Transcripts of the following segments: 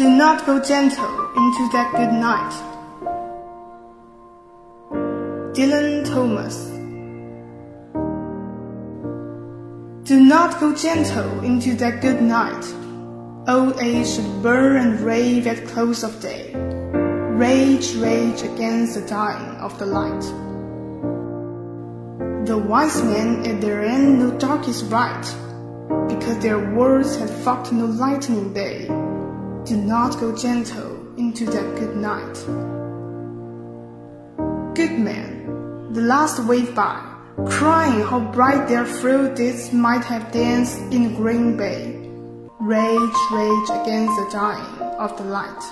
not go gentle into that good night. Dylan Thomas Do not go gentle into that good night. Old age should burn and rave at close of day. Rage, rage against the dying of the light. The wise men at their end know dark is right, because their words have fought no lightning day. Do not go gentle into that good night. Good man, the last wave by crying how bright their frail deeds might have danced in green bay. Rage, rage against the dying of the light.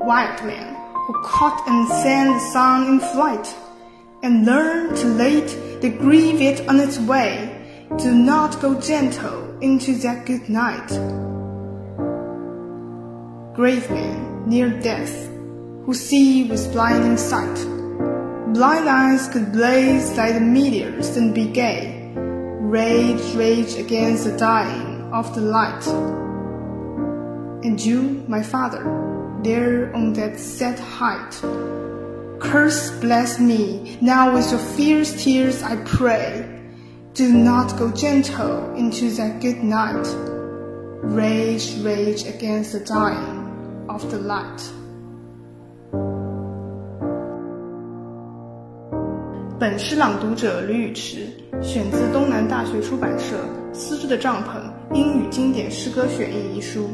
Wild man who caught and sent the sun in flight, and learned too late to grieve it on its way. Do not go gentle into that good night. Grave man near death, who see with blinding sight Blind eyes could blaze like the meteors and be gay. Rage, rage against the dying of the light. And you, my father, there on that set height. Curse bless me, now with your fierce tears I pray. Do not go gentle into that good night. Rage, rage against the dying of the light. 本诗朗读者吕宇池，选自东南大学出版社《丝织的帐篷：英语经典诗歌选译》一书。